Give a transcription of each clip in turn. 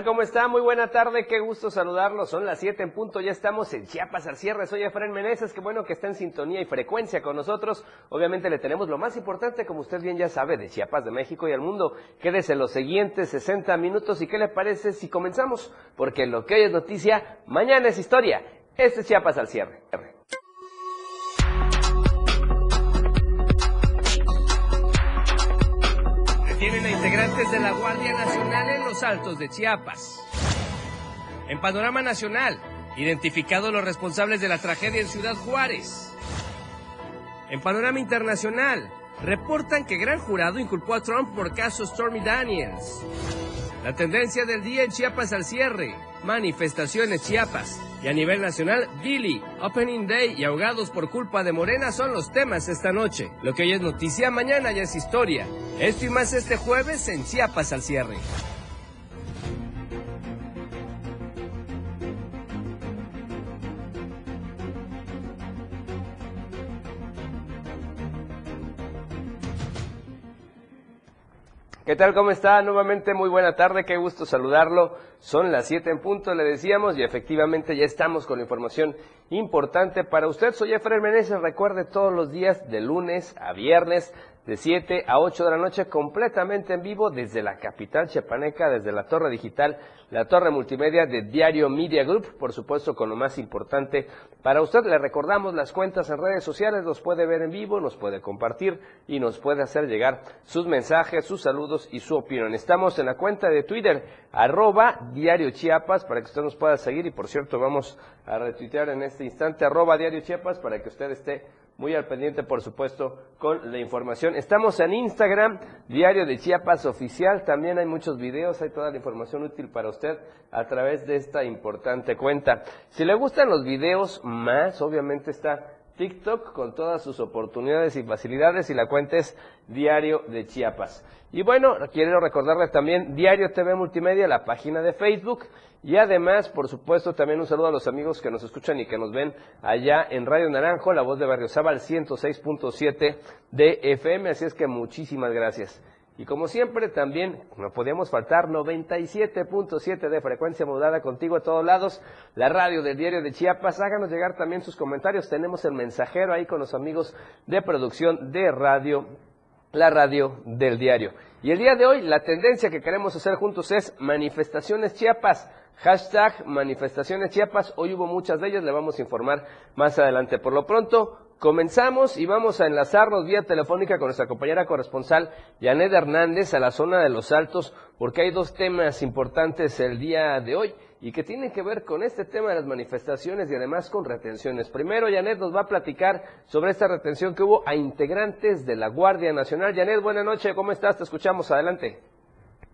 ¿Qué tal? ¿Cómo está? Muy buena tarde, qué gusto saludarlos. Son las 7 en punto, ya estamos en Chiapas al cierre. Soy Efraín Meneses, qué bueno que está en sintonía y frecuencia con nosotros. Obviamente le tenemos lo más importante, como usted bien ya sabe, de Chiapas, de México y al mundo. Quédese los siguientes 60 minutos y qué le parece si comenzamos, porque lo que hoy es noticia, mañana es historia. Este es Chiapas al cierre. Detienen a integrantes de la Guardia Nacional en los Altos de Chiapas. En panorama nacional, identificados los responsables de la tragedia en Ciudad Juárez. En panorama internacional, reportan que gran jurado inculpó a Trump por caso Stormy Daniels. La tendencia del día en Chiapas al cierre, manifestaciones Chiapas. Y a nivel nacional, Billy, Opening Day y ahogados por culpa de Morena son los temas esta noche. Lo que hoy es noticia, mañana ya es historia. Esto y más este jueves en Chiapas al cierre. ¿Qué tal? ¿Cómo está? Nuevamente muy buena tarde, qué gusto saludarlo. Son las 7 en punto, le decíamos, y efectivamente ya estamos con información importante para usted. Soy Efraín Meneses, recuerde todos los días de lunes a viernes de 7 a 8 de la noche completamente en vivo desde la capital chepaneca, desde la torre digital, la torre multimedia de Diario Media Group, por supuesto con lo más importante para usted. Le recordamos las cuentas en redes sociales, nos puede ver en vivo, nos puede compartir y nos puede hacer llegar sus mensajes, sus saludos y su opinión. Estamos en la cuenta de Twitter, arroba Diario Chiapas, para que usted nos pueda seguir y por cierto vamos a retuitear en este instante, arroba Diario Chiapas, para que usted esté muy al pendiente, por supuesto, con la información. Estamos en Instagram, Diario de Chiapas Oficial. También hay muchos videos, hay toda la información útil para usted a través de esta importante cuenta. Si le gustan los videos más, obviamente está TikTok con todas sus oportunidades y facilidades y la cuenta es Diario de Chiapas. Y bueno, quiero recordarle también Diario TV Multimedia, la página de Facebook y además, por supuesto, también un saludo a los amigos que nos escuchan y que nos ven allá en Radio Naranjo, la voz de Barrio Zabal 106.7 de FM. Así es que muchísimas gracias. Y como siempre, también no podíamos faltar 97.7 de frecuencia modulada contigo a todos lados, la radio del diario de Chiapas. Háganos llegar también sus comentarios. Tenemos el mensajero ahí con los amigos de producción de radio, la radio del diario. Y el día de hoy, la tendencia que queremos hacer juntos es manifestaciones Chiapas. Hashtag manifestaciones Chiapas. Hoy hubo muchas de ellas, le vamos a informar más adelante. Por lo pronto, comenzamos y vamos a enlazarnos vía telefónica con nuestra compañera corresponsal Janet Hernández a la zona de los Altos, porque hay dos temas importantes el día de hoy y que tienen que ver con este tema de las manifestaciones y además con retenciones. Primero, Janet nos va a platicar sobre esta retención que hubo a integrantes de la Guardia Nacional. Janet, buenas noches, ¿cómo estás? Te escuchamos, adelante.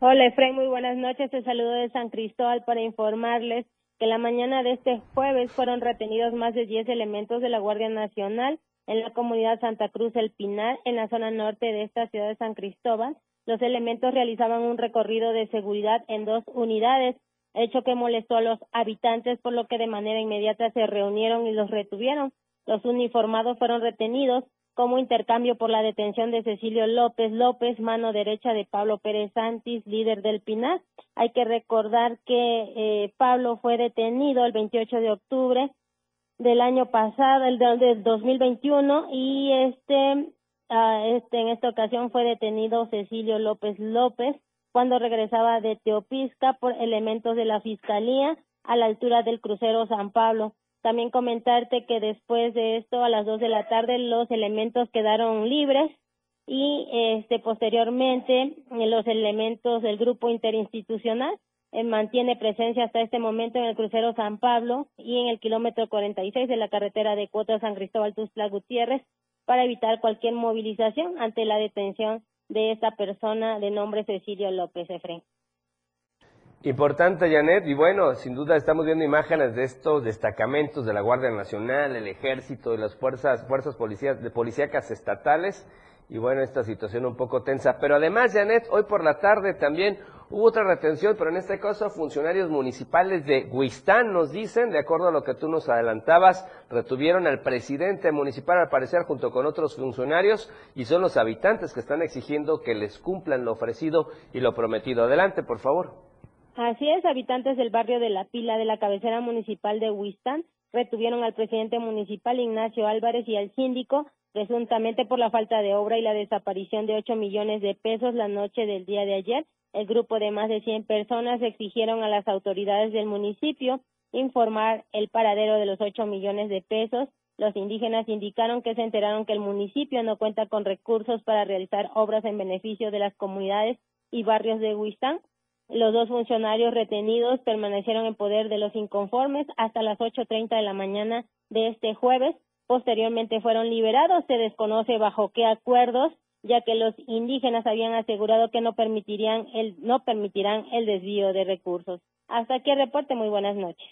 Hola Efraín, muy buenas noches. Te saludo de San Cristóbal para informarles que la mañana de este jueves fueron retenidos más de 10 elementos de la Guardia Nacional en la comunidad Santa Cruz El Pinar, en la zona norte de esta ciudad de San Cristóbal. Los elementos realizaban un recorrido de seguridad en dos unidades, hecho que molestó a los habitantes, por lo que de manera inmediata se reunieron y los retuvieron. Los uniformados fueron retenidos como intercambio por la detención de Cecilio López López, mano derecha de Pablo Pérez Santis, líder del PINAS. Hay que recordar que eh, Pablo fue detenido el 28 de octubre del año pasado, el del 2021, y este, uh, este en esta ocasión fue detenido Cecilio López López cuando regresaba de Teopisca por elementos de la Fiscalía a la altura del crucero San Pablo. También comentarte que después de esto, a las dos de la tarde, los elementos quedaron libres y este posteriormente los elementos del grupo interinstitucional eh, mantiene presencia hasta este momento en el crucero San Pablo y en el kilómetro 46 de la carretera de Cuota San Cristóbal Tuzla Gutiérrez para evitar cualquier movilización ante la detención de esta persona de nombre Cecilio López Efren. Importante, Janet, y bueno, sin duda estamos viendo imágenes de estos destacamentos de la Guardia Nacional, el Ejército y las fuerzas, fuerzas policías, de policíacas estatales, y bueno, esta situación un poco tensa. Pero además, Janet, hoy por la tarde también hubo otra retención, pero en este caso funcionarios municipales de Huistán nos dicen, de acuerdo a lo que tú nos adelantabas, retuvieron al presidente municipal al parecer junto con otros funcionarios y son los habitantes que están exigiendo que les cumplan lo ofrecido y lo prometido. Adelante, por favor. Así es, habitantes del barrio de La Pila de la cabecera municipal de Huistán retuvieron al presidente municipal Ignacio Álvarez y al síndico presuntamente por la falta de obra y la desaparición de ocho millones de pesos la noche del día de ayer. El grupo de más de 100 personas exigieron a las autoridades del municipio informar el paradero de los ocho millones de pesos. Los indígenas indicaron que se enteraron que el municipio no cuenta con recursos para realizar obras en beneficio de las comunidades y barrios de Huistán los dos funcionarios retenidos permanecieron en poder de los inconformes hasta las 8.30 de la mañana de este jueves. Posteriormente fueron liberados. Se desconoce bajo qué acuerdos, ya que los indígenas habían asegurado que no permitirían el, no permitirán el desvío de recursos. Hasta aquí el reporte. Muy buenas noches.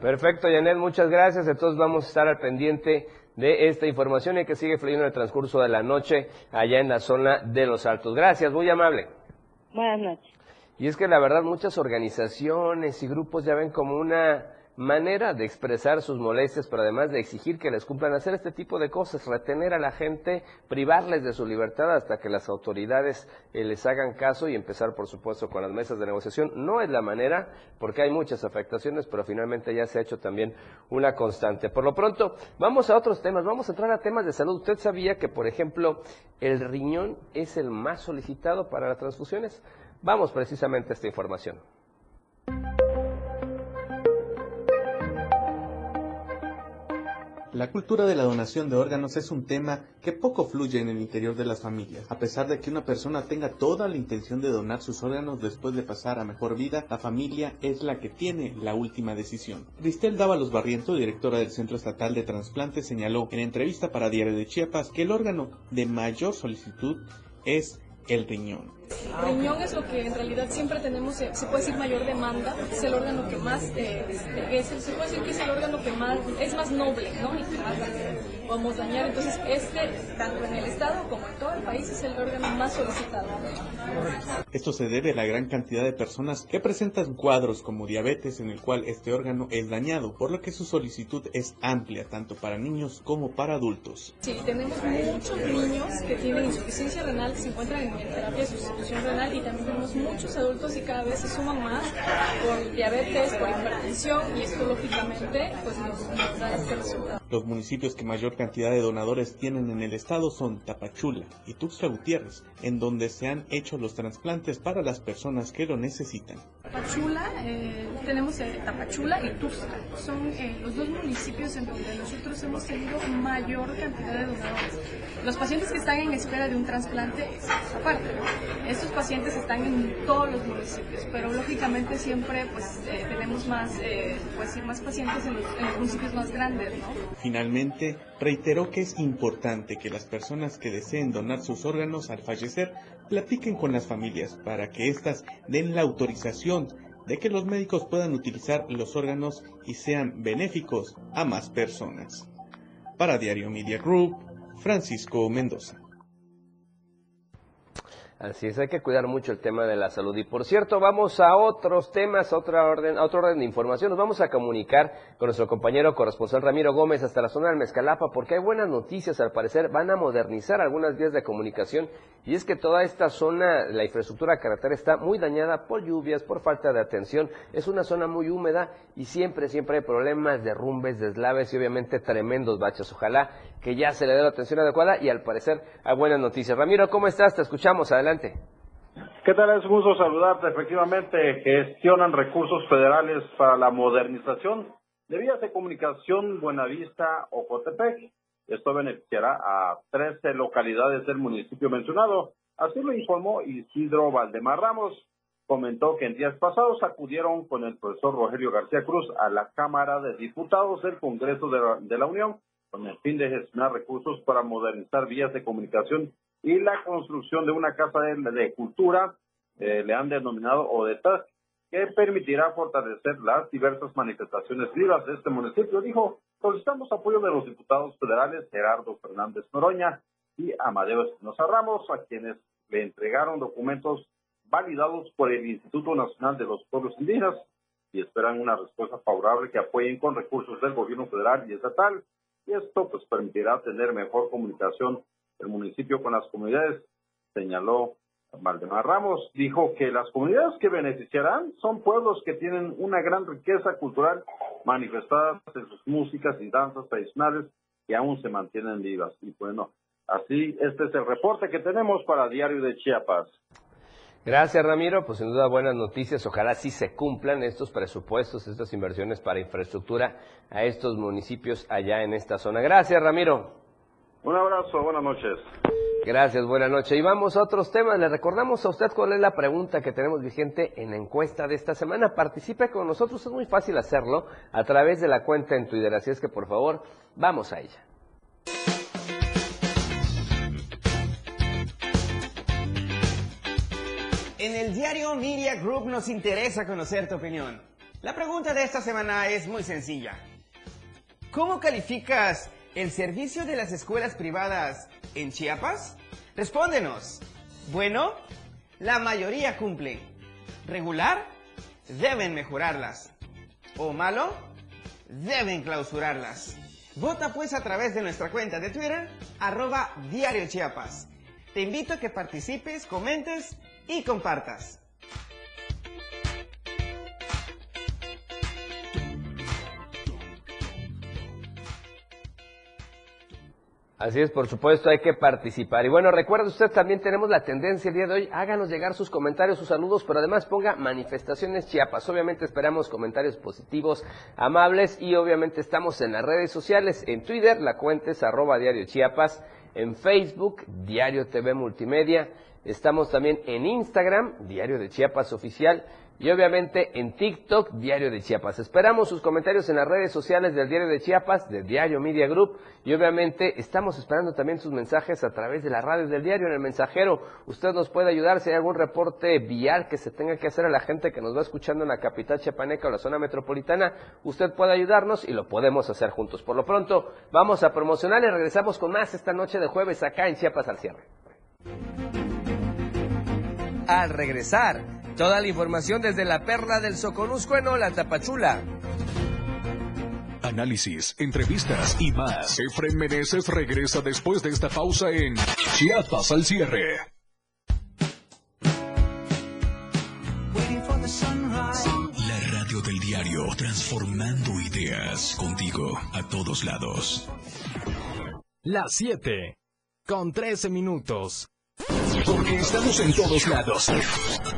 Perfecto, Janet, muchas gracias. Entonces vamos a estar al pendiente de esta información y que sigue fluyendo en el transcurso de la noche allá en la zona de los Altos. Gracias, muy amable. Buenas noches. Y es que la verdad muchas organizaciones y grupos ya ven como una manera de expresar sus molestias, pero además de exigir que les cumplan hacer este tipo de cosas, retener a la gente, privarles de su libertad hasta que las autoridades eh, les hagan caso y empezar, por supuesto, con las mesas de negociación. No es la manera, porque hay muchas afectaciones, pero finalmente ya se ha hecho también una constante. Por lo pronto, vamos a otros temas, vamos a entrar a temas de salud. ¿Usted sabía que, por ejemplo, el riñón es el más solicitado para las transfusiones? Vamos precisamente a esta información. La cultura de la donación de órganos es un tema que poco fluye en el interior de las familias. A pesar de que una persona tenga toda la intención de donar sus órganos después de pasar a mejor vida, la familia es la que tiene la última decisión. Cristel Dávalos Barriento, directora del Centro Estatal de Transplantes, señaló en entrevista para Diario de Chiapas que el órgano de mayor solicitud es el riñón. El riñón es lo que en realidad siempre tenemos, se puede decir mayor demanda, es el órgano que más, eh, es se puede decir que es el órgano que más, es más noble, ¿no? Y que más podemos dañar. Entonces, este, tanto en el Estado como en todo el país, es el órgano más solicitado. Esto se debe a la gran cantidad de personas que presentan cuadros como diabetes en el cual este órgano es dañado, por lo que su solicitud es amplia, tanto para niños como para adultos. Sí, tenemos muchos niños que tienen insuficiencia renal, se encuentran en terapia de sustitución renal y también tenemos muchos adultos y cada vez se suman más por diabetes, por hipertensión y esto lógicamente pues nos da este resultado. Los municipios que mayor cantidad de donadores tienen en el estado son Tapachula y Tuxtla Gutiérrez, en donde se han hecho los trasplantes para las personas que lo necesitan. Tapachula, eh, tenemos eh, Tapachula y Tuxtla, son eh, los dos municipios en donde nosotros hemos tenido mayor cantidad de donadores. Los pacientes que están en espera de un trasplante aparte. Estos pacientes están en todos los municipios, pero lógicamente siempre pues tenemos más, pues, más pacientes en los, en los municipios más grandes, ¿no? Finalmente, reiteró que es importante que las personas que deseen donar sus órganos al fallecer platiquen con las familias para que éstas den la autorización de que los médicos puedan utilizar los órganos y sean benéficos a más personas. Para Diario Media Group, Francisco Mendoza. Así es, hay que cuidar mucho el tema de la salud. Y por cierto, vamos a otros temas, a, otra orden, a otro orden de información. Nos vamos a comunicar con nuestro compañero corresponsal Ramiro Gómez hasta la zona del Mezcalapa, porque hay buenas noticias. Al parecer van a modernizar algunas vías de comunicación. Y es que toda esta zona, la infraestructura carretera está muy dañada por lluvias, por falta de atención. Es una zona muy húmeda y siempre, siempre hay problemas, derrumbes, deslaves y obviamente tremendos baches. Ojalá que ya se le dé la atención adecuada y al parecer hay buenas noticias. Ramiro, ¿cómo estás? Te escuchamos. Adelante. ¿Qué tal? Es gusto saludarte. Efectivamente, gestionan recursos federales para la modernización de vías de comunicación Buenavista o Cotepec. Esto beneficiará a 13 localidades del municipio mencionado. Así lo informó Isidro Valdemar Ramos. Comentó que en días pasados acudieron con el profesor Rogelio García Cruz a la Cámara de Diputados del Congreso de la, de la Unión con el fin de gestionar recursos para modernizar vías de comunicación y la construcción de una casa de, cultura, eh, le han denominado ODETAS, que permitirá fortalecer las diversas manifestaciones vivas de este municipio. Dijo, solicitamos apoyo de los diputados federales Gerardo Fernández Noroña y Amadeo Espinosa Ramos, a quienes le entregaron documentos validados por el Instituto Nacional de los Pueblos Indígenas y esperan una respuesta favorable que apoyen con recursos del gobierno federal y estatal. Y esto pues permitirá tener mejor comunicación el municipio con las comunidades, señaló Valdemar Ramos dijo que las comunidades que beneficiarán son pueblos que tienen una gran riqueza cultural manifestada en sus músicas y danzas tradicionales que aún se mantienen vivas. Y bueno, así este es el reporte que tenemos para Diario de Chiapas. Gracias, Ramiro. Pues sin duda buenas noticias. Ojalá sí se cumplan estos presupuestos, estas inversiones para infraestructura a estos municipios allá en esta zona. Gracias, Ramiro. Un abrazo, buenas noches. Gracias, buenas noches. Y vamos a otros temas. Le recordamos a usted cuál es la pregunta que tenemos vigente en la encuesta de esta semana. Participe con nosotros, es muy fácil hacerlo a través de la cuenta en Twitter. Así es que por favor, vamos a ella. En el diario Media Group nos interesa conocer tu opinión. La pregunta de esta semana es muy sencilla. ¿Cómo calificas el servicio de las escuelas privadas en Chiapas? Respóndenos. Bueno, la mayoría cumple. ¿Regular? Deben mejorarlas. ¿O malo? Deben clausurarlas. Vota pues a través de nuestra cuenta de Twitter, arroba Diario Chiapas. Te invito a que participes, comentes y compartas. Así es, por supuesto, hay que participar. Y bueno, recuerde usted, también tenemos la tendencia el día de hoy, háganos llegar sus comentarios, sus saludos, pero además ponga manifestaciones Chiapas. Obviamente esperamos comentarios positivos, amables y obviamente estamos en las redes sociales, en Twitter, la cuenta es arroba diario Chiapas, en Facebook, Diario TV Multimedia, estamos también en Instagram, Diario de Chiapas Oficial, y obviamente en TikTok, Diario de Chiapas. Esperamos sus comentarios en las redes sociales del Diario de Chiapas, del Diario Media Group y obviamente estamos esperando también sus mensajes a través de la radio del diario en el mensajero. Usted nos puede ayudar si hay algún reporte vial que se tenga que hacer a la gente que nos va escuchando en la capital chiapaneca o la zona metropolitana. Usted puede ayudarnos y lo podemos hacer juntos. Por lo pronto, vamos a promocionar y regresamos con más esta noche de jueves acá en Chiapas al cierre. Al regresar, Toda la información desde la perla del Soconusco en la Tapachula. Análisis, entrevistas y más. Efren Meneses regresa después de esta pausa en Chiapas al cierre. La radio del diario, transformando ideas contigo a todos lados. Las 7, con 13 minutos. Porque estamos en todos lados.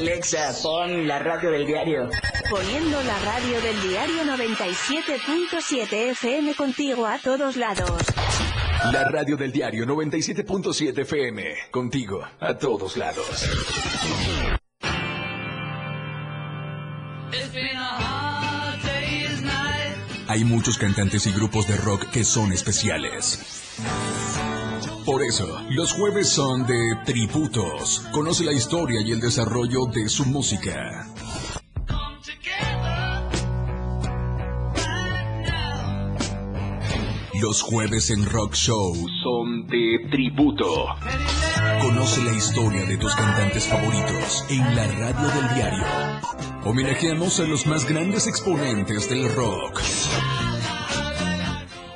Alexa, pon la radio del diario. Poniendo la radio del diario 97.7 FM contigo a todos lados. La radio del diario 97.7 FM. Contigo a todos lados. Hay muchos cantantes y grupos de rock que son especiales. Por eso, los jueves son de tributos. Conoce la historia y el desarrollo de su música. Los jueves en Rock Show son de tributo. Conoce la historia de tus cantantes favoritos en la radio del diario. Homenajeamos a los más grandes exponentes del rock.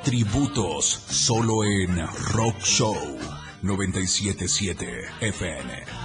Tributos solo en Rock Show 977 FM.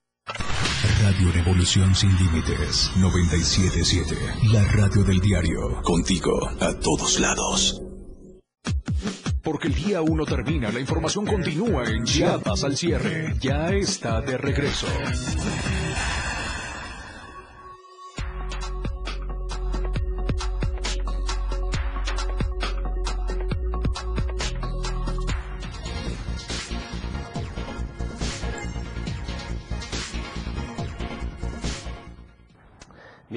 Radio Revolución Sin Límites 977. La radio del diario. Contigo a todos lados. Porque el día uno termina, la información continúa en Chiapas al cierre. Ya está de regreso.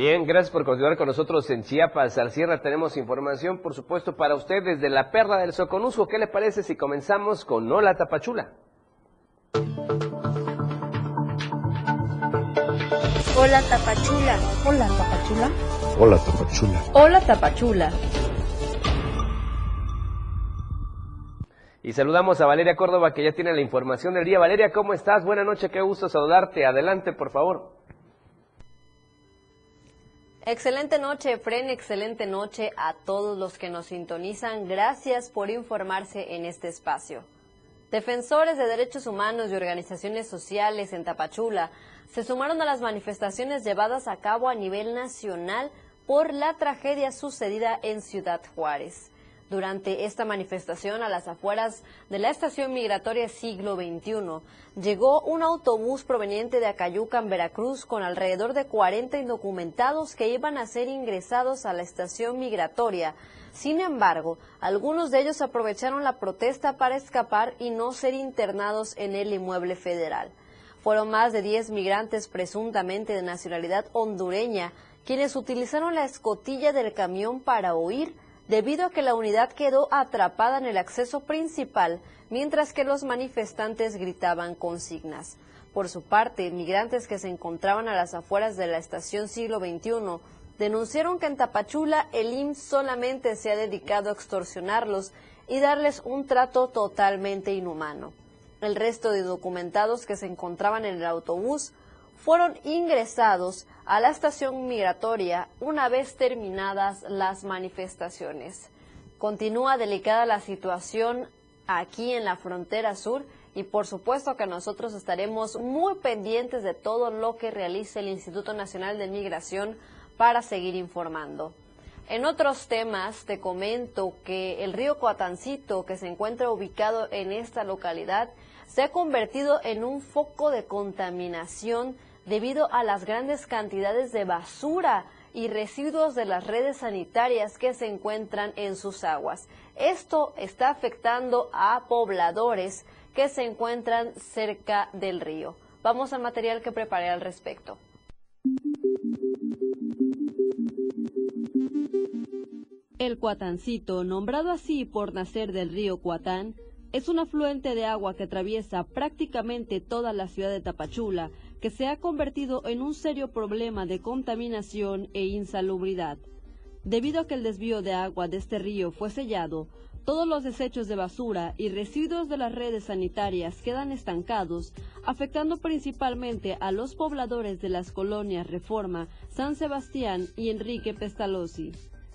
Bien, gracias por continuar con nosotros en Chiapas. Al cierre tenemos información, por supuesto, para usted desde la Perla del Soconusco. ¿Qué le parece si comenzamos con Hola Tapachula? Hola Tapachula. Hola Tapachula. Hola Tapachula. Hola Tapachula. Y saludamos a Valeria Córdoba que ya tiene la información del día. Valeria, ¿cómo estás? Buenas noches, qué gusto saludarte. Adelante, por favor. Excelente noche, Efren, excelente noche a todos los que nos sintonizan. Gracias por informarse en este espacio. Defensores de derechos humanos y organizaciones sociales en Tapachula se sumaron a las manifestaciones llevadas a cabo a nivel nacional por la tragedia sucedida en Ciudad Juárez. Durante esta manifestación a las afueras de la estación migratoria siglo XXI, llegó un autobús proveniente de Acayucan, Veracruz, con alrededor de 40 indocumentados que iban a ser ingresados a la estación migratoria. Sin embargo, algunos de ellos aprovecharon la protesta para escapar y no ser internados en el inmueble federal. Fueron más de 10 migrantes presuntamente de nacionalidad hondureña quienes utilizaron la escotilla del camión para huir debido a que la unidad quedó atrapada en el acceso principal, mientras que los manifestantes gritaban consignas. Por su parte, migrantes que se encontraban a las afueras de la estación siglo XXI denunciaron que en Tapachula el IMSS solamente se ha dedicado a extorsionarlos y darles un trato totalmente inhumano. El resto de documentados que se encontraban en el autobús fueron ingresados a la estación migratoria una vez terminadas las manifestaciones. Continúa delicada la situación aquí en la frontera sur y por supuesto que nosotros estaremos muy pendientes de todo lo que realice el Instituto Nacional de Migración para seguir informando. En otros temas te comento que el río Coatancito, que se encuentra ubicado en esta localidad, se ha convertido en un foco de contaminación debido a las grandes cantidades de basura y residuos de las redes sanitarias que se encuentran en sus aguas. Esto está afectando a pobladores que se encuentran cerca del río. Vamos al material que preparé al respecto. El Cuatancito, nombrado así por nacer del río Cuatán, es un afluente de agua que atraviesa prácticamente toda la ciudad de Tapachula que se ha convertido en un serio problema de contaminación e insalubridad. Debido a que el desvío de agua de este río fue sellado, todos los desechos de basura y residuos de las redes sanitarias quedan estancados, afectando principalmente a los pobladores de las colonias Reforma, San Sebastián y Enrique Pestalozzi.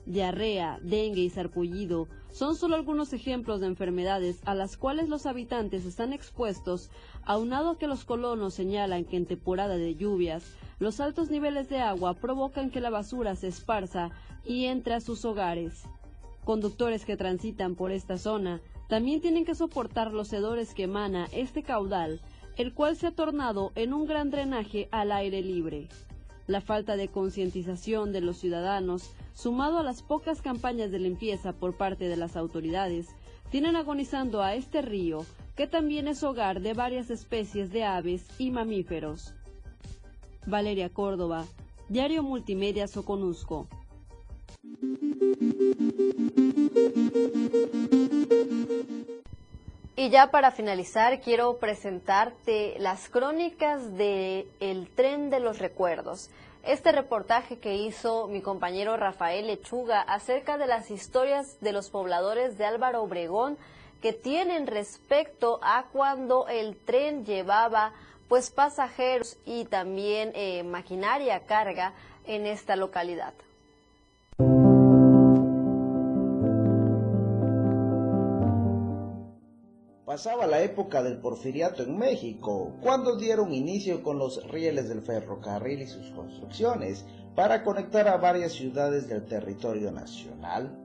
Diarrea, dengue y sarpullido son solo algunos ejemplos de enfermedades a las cuales los habitantes están expuestos, aunado que los colonos señalan que en temporada de lluvias los altos niveles de agua provocan que la basura se esparza y entre a sus hogares. Conductores que transitan por esta zona también tienen que soportar los hedores que emana este caudal, el cual se ha tornado en un gran drenaje al aire libre. La falta de concientización de los ciudadanos sumado a las pocas campañas de limpieza por parte de las autoridades, tienen agonizando a este río, que también es hogar de varias especies de aves y mamíferos. Valeria Córdoba, Diario Multimedia Soconusco. Y ya para finalizar, quiero presentarte las crónicas de El tren de los recuerdos este reportaje que hizo mi compañero Rafael Lechuga acerca de las historias de los pobladores de Álvaro Obregón que tienen respecto a cuando el tren llevaba pues pasajeros y también eh, maquinaria carga en esta localidad. Pasaba la época del porfiriato en México, cuando dieron inicio con los rieles del ferrocarril y sus construcciones para conectar a varias ciudades del territorio nacional.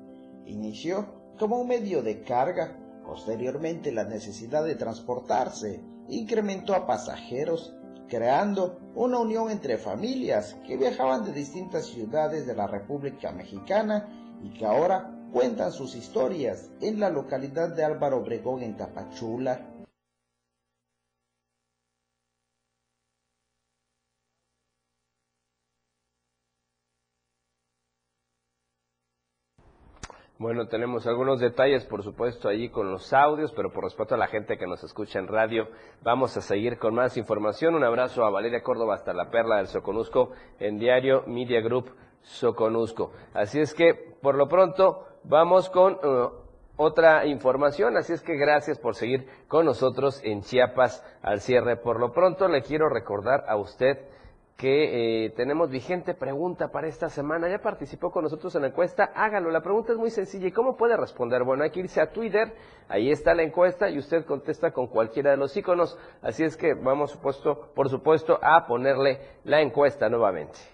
Inició como un medio de carga, Posteriormente, la necesidad de transportarse incrementó a pasajeros, creando una unión entre familias que viajaban de distintas ciudades de la República Mexicana y que ahora cuentan sus historias en la localidad de Álvaro Obregón en Tapachula. Bueno, tenemos algunos detalles, por supuesto, allí con los audios, pero por respeto a la gente que nos escucha en radio, vamos a seguir con más información. Un abrazo a Valeria Córdoba hasta la Perla del Soconusco en Diario Media Group Soconusco. Así es que, por lo pronto, vamos con uh, otra información. Así es que gracias por seguir con nosotros en Chiapas al cierre. Por lo pronto, le quiero recordar a usted que eh, tenemos vigente pregunta para esta semana. Ya participó con nosotros en la encuesta, hágalo. La pregunta es muy sencilla. ¿Y cómo puede responder? Bueno, hay que irse a Twitter, ahí está la encuesta y usted contesta con cualquiera de los iconos. Así es que vamos, supuesto, por supuesto, a ponerle la encuesta nuevamente.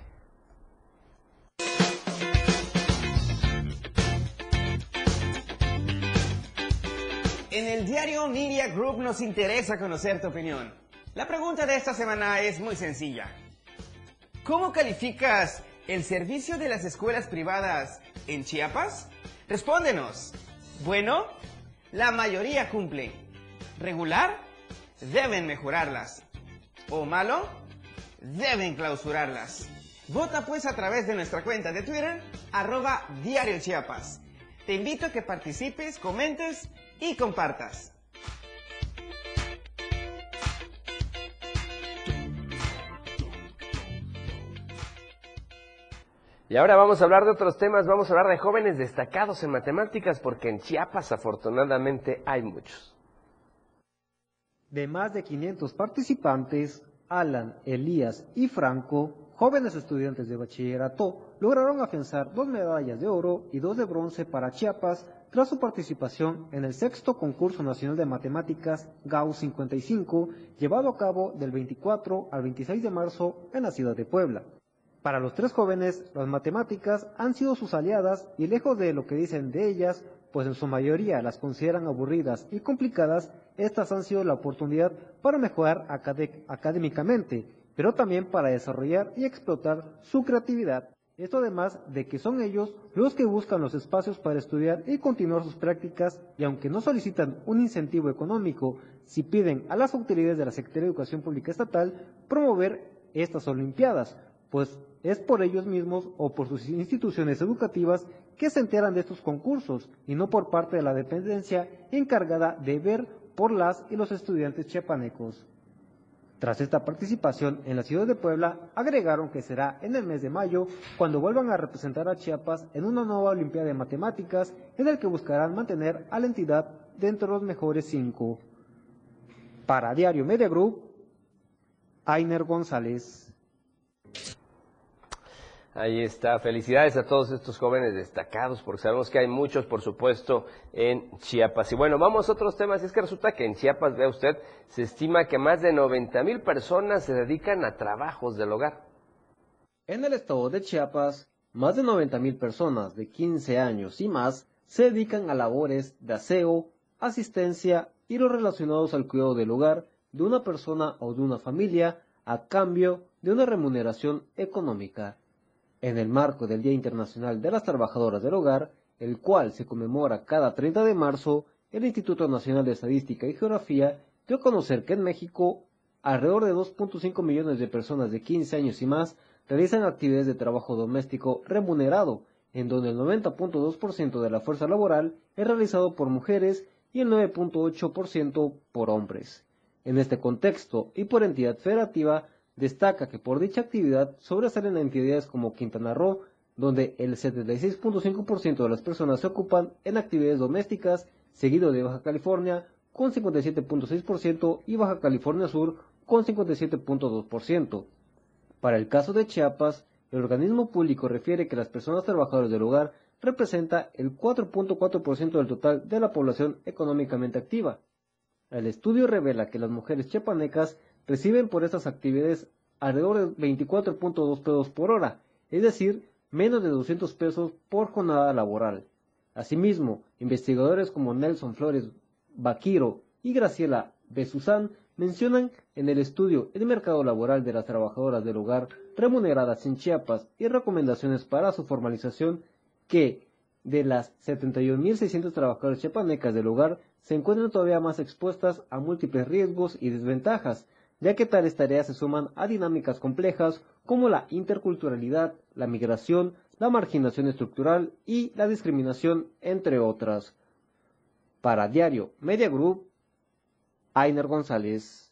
En el diario Media Group nos interesa conocer tu opinión. La pregunta de esta semana es muy sencilla. ¿Cómo calificas el servicio de las escuelas privadas en Chiapas? Respóndenos. Bueno, la mayoría cumple. ¿Regular? Deben mejorarlas. ¿O malo? Deben clausurarlas. Vota pues a través de nuestra cuenta de Twitter, arroba Diario Chiapas. Te invito a que participes, comentes y compartas. Y ahora vamos a hablar de otros temas, vamos a hablar de jóvenes destacados en matemáticas, porque en Chiapas afortunadamente hay muchos. De más de 500 participantes, Alan, Elías y Franco, jóvenes estudiantes de bachillerato, lograron afianzar dos medallas de oro y dos de bronce para Chiapas tras su participación en el sexto concurso nacional de matemáticas GAU 55, llevado a cabo del 24 al 26 de marzo en la ciudad de Puebla. Para los tres jóvenes, las matemáticas han sido sus aliadas y lejos de lo que dicen de ellas, pues en su mayoría las consideran aburridas y complicadas, estas han sido la oportunidad para mejorar académicamente, pero también para desarrollar y explotar su creatividad. Esto además de que son ellos los que buscan los espacios para estudiar y continuar sus prácticas y aunque no solicitan un incentivo económico, si piden a las autoridades de la Secretaría de Educación Pública Estatal promover estas Olimpiadas, pues es por ellos mismos o por sus instituciones educativas que se enteran de estos concursos y no por parte de la dependencia encargada de ver por las y los estudiantes chiapanecos. Tras esta participación en la ciudad de Puebla, agregaron que será en el mes de mayo cuando vuelvan a representar a Chiapas en una nueva Olimpiada de Matemáticas en el que buscarán mantener a la entidad dentro de los mejores cinco. Para Diario Media Group, Ainer González. Ahí está. Felicidades a todos estos jóvenes destacados, porque sabemos que hay muchos, por supuesto, en Chiapas. Y bueno, vamos a otros temas. Es que resulta que en Chiapas, vea usted, se estima que más de 90 mil personas se dedican a trabajos del hogar. En el estado de Chiapas, más de 90 mil personas de 15 años y más se dedican a labores de aseo, asistencia y los relacionados al cuidado del hogar de una persona o de una familia a cambio de una remuneración económica en el marco del Día Internacional de las Trabajadoras del Hogar, el cual se conmemora cada 30 de marzo, el Instituto Nacional de Estadística y Geografía dio a conocer que en México alrededor de 2.5 millones de personas de 15 años y más realizan actividades de trabajo doméstico remunerado, en donde el 90.2% de la fuerza laboral es realizado por mujeres y el 9.8% por hombres. En este contexto y por entidad federativa, destaca que por dicha actividad sobresalen entidades como Quintana Roo, donde el 76.5% de las personas se ocupan en actividades domésticas, seguido de Baja California con 57.6% y Baja California Sur con 57.2%. Para el caso de Chiapas, el organismo público refiere que las personas trabajadoras del hogar representa el 4.4% del total de la población económicamente activa. El estudio revela que las mujeres chiapanecas reciben por estas actividades alrededor de 24.2 pesos por hora, es decir, menos de 200 pesos por jornada laboral. Asimismo, investigadores como Nelson Flores Baquiro y Graciela Besusán mencionan en el estudio El mercado laboral de las trabajadoras del hogar remuneradas en Chiapas y recomendaciones para su formalización que de las 71.600 trabajadoras chiapanecas del hogar se encuentran todavía más expuestas a múltiples riesgos y desventajas, ya que tales tareas se suman a dinámicas complejas como la interculturalidad, la migración, la marginación estructural y la discriminación, entre otras. Para Diario Media Group, Ainer González.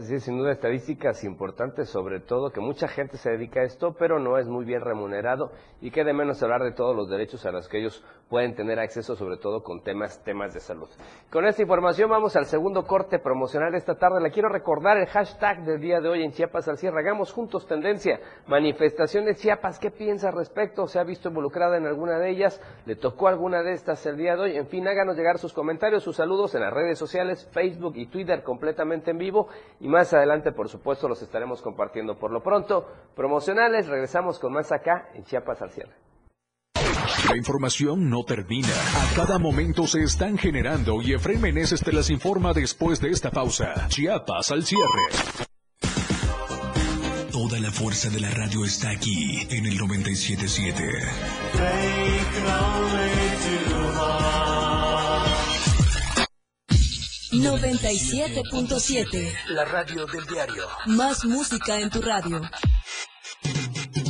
Sí, sin duda estadísticas importantes, sobre todo que mucha gente se dedica a esto, pero no es muy bien remunerado y que de menos hablar de todos los derechos a los que ellos pueden tener acceso, sobre todo con temas, temas de salud. Con esta información vamos al segundo corte promocional de esta tarde. Le quiero recordar el hashtag del día de hoy en Chiapas al cierre. Hagamos juntos tendencia. Manifestaciones Chiapas, ¿qué piensa al respecto? ¿Se ha visto involucrada en alguna de ellas? ¿Le tocó alguna de estas el día de hoy? En fin, háganos llegar sus comentarios, sus saludos en las redes sociales, Facebook y Twitter completamente en vivo y más adelante, por supuesto, los estaremos compartiendo. Por lo pronto, promocionales, regresamos con más acá en Chiapas al cierre. La información no termina. A cada momento se están generando y Efraín Meneses te las informa después de esta pausa. Chiapas al cierre. Toda la fuerza de la radio está aquí en el 977. 97.7. La radio del diario. Más música en tu radio.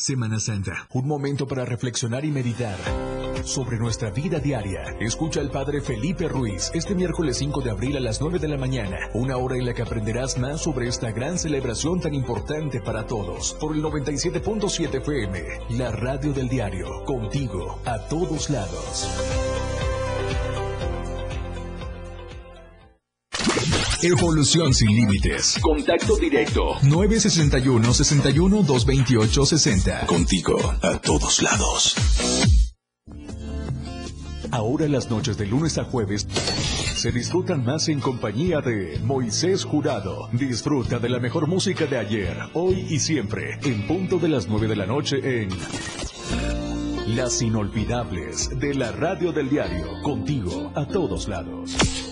Semana Santa, un momento para reflexionar y meditar sobre nuestra vida diaria. Escucha al Padre Felipe Ruiz este miércoles 5 de abril a las 9 de la mañana, una hora en la que aprenderás más sobre esta gran celebración tan importante para todos. Por el 97.7 FM, la radio del diario, contigo a todos lados. Evolución sin límites. Contacto directo. 961-61-228-60. Contigo a todos lados. Ahora las noches de lunes a jueves se disfrutan más en compañía de Moisés Jurado. Disfruta de la mejor música de ayer, hoy y siempre, en punto de las 9 de la noche en Las Inolvidables de la Radio del Diario. Contigo a todos lados.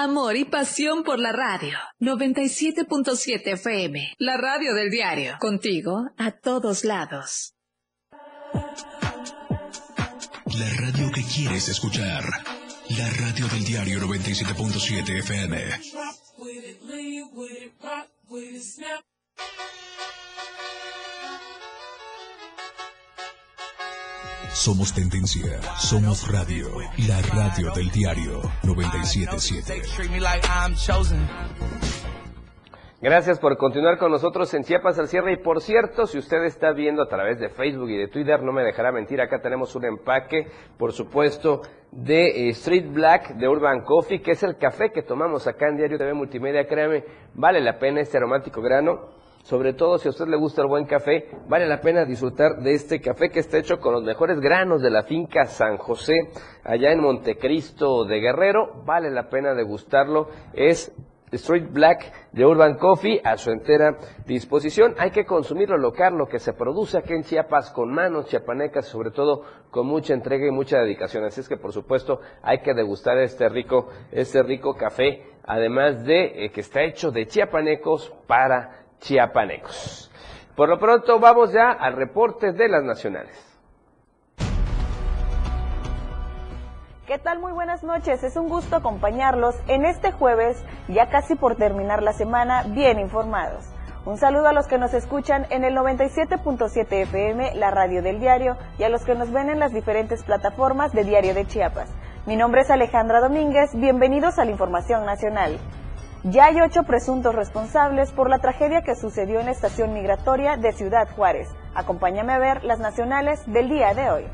Amor y pasión por la radio. 97.7 FM. La radio del diario. Contigo a todos lados. La radio que quieres escuchar. La radio del diario 97.7 FM. Somos tendencia, somos radio, la radio del diario 977. Gracias por continuar con nosotros en Chiapas al cierre. Y por cierto, si usted está viendo a través de Facebook y de Twitter, no me dejará mentir, acá tenemos un empaque, por supuesto, de eh, Street Black de Urban Coffee, que es el café que tomamos acá en Diario TV Multimedia. Créame, vale la pena este aromático grano. Sobre todo si a usted le gusta el buen café, vale la pena disfrutar de este café que está hecho con los mejores granos de la finca San José, allá en Montecristo de Guerrero. Vale la pena degustarlo. Es Street Black de Urban Coffee a su entera disposición. Hay que consumir lo local, lo que se produce aquí en Chiapas con manos chiapanecas, sobre todo con mucha entrega y mucha dedicación. Así es que por supuesto hay que degustar este rico, este rico café, además de eh, que está hecho de chiapanecos para chiapanecos. Por lo pronto vamos ya al reporte de las nacionales. ¿Qué tal? Muy buenas noches. Es un gusto acompañarlos en este jueves, ya casi por terminar la semana, bien informados. Un saludo a los que nos escuchan en el 97.7 FM, la radio del diario, y a los que nos ven en las diferentes plataformas de Diario de Chiapas. Mi nombre es Alejandra Domínguez, bienvenidos a la Información Nacional. Ya hay ocho presuntos responsables por la tragedia que sucedió en la estación migratoria de Ciudad Juárez. Acompáñame a ver las nacionales del día de hoy.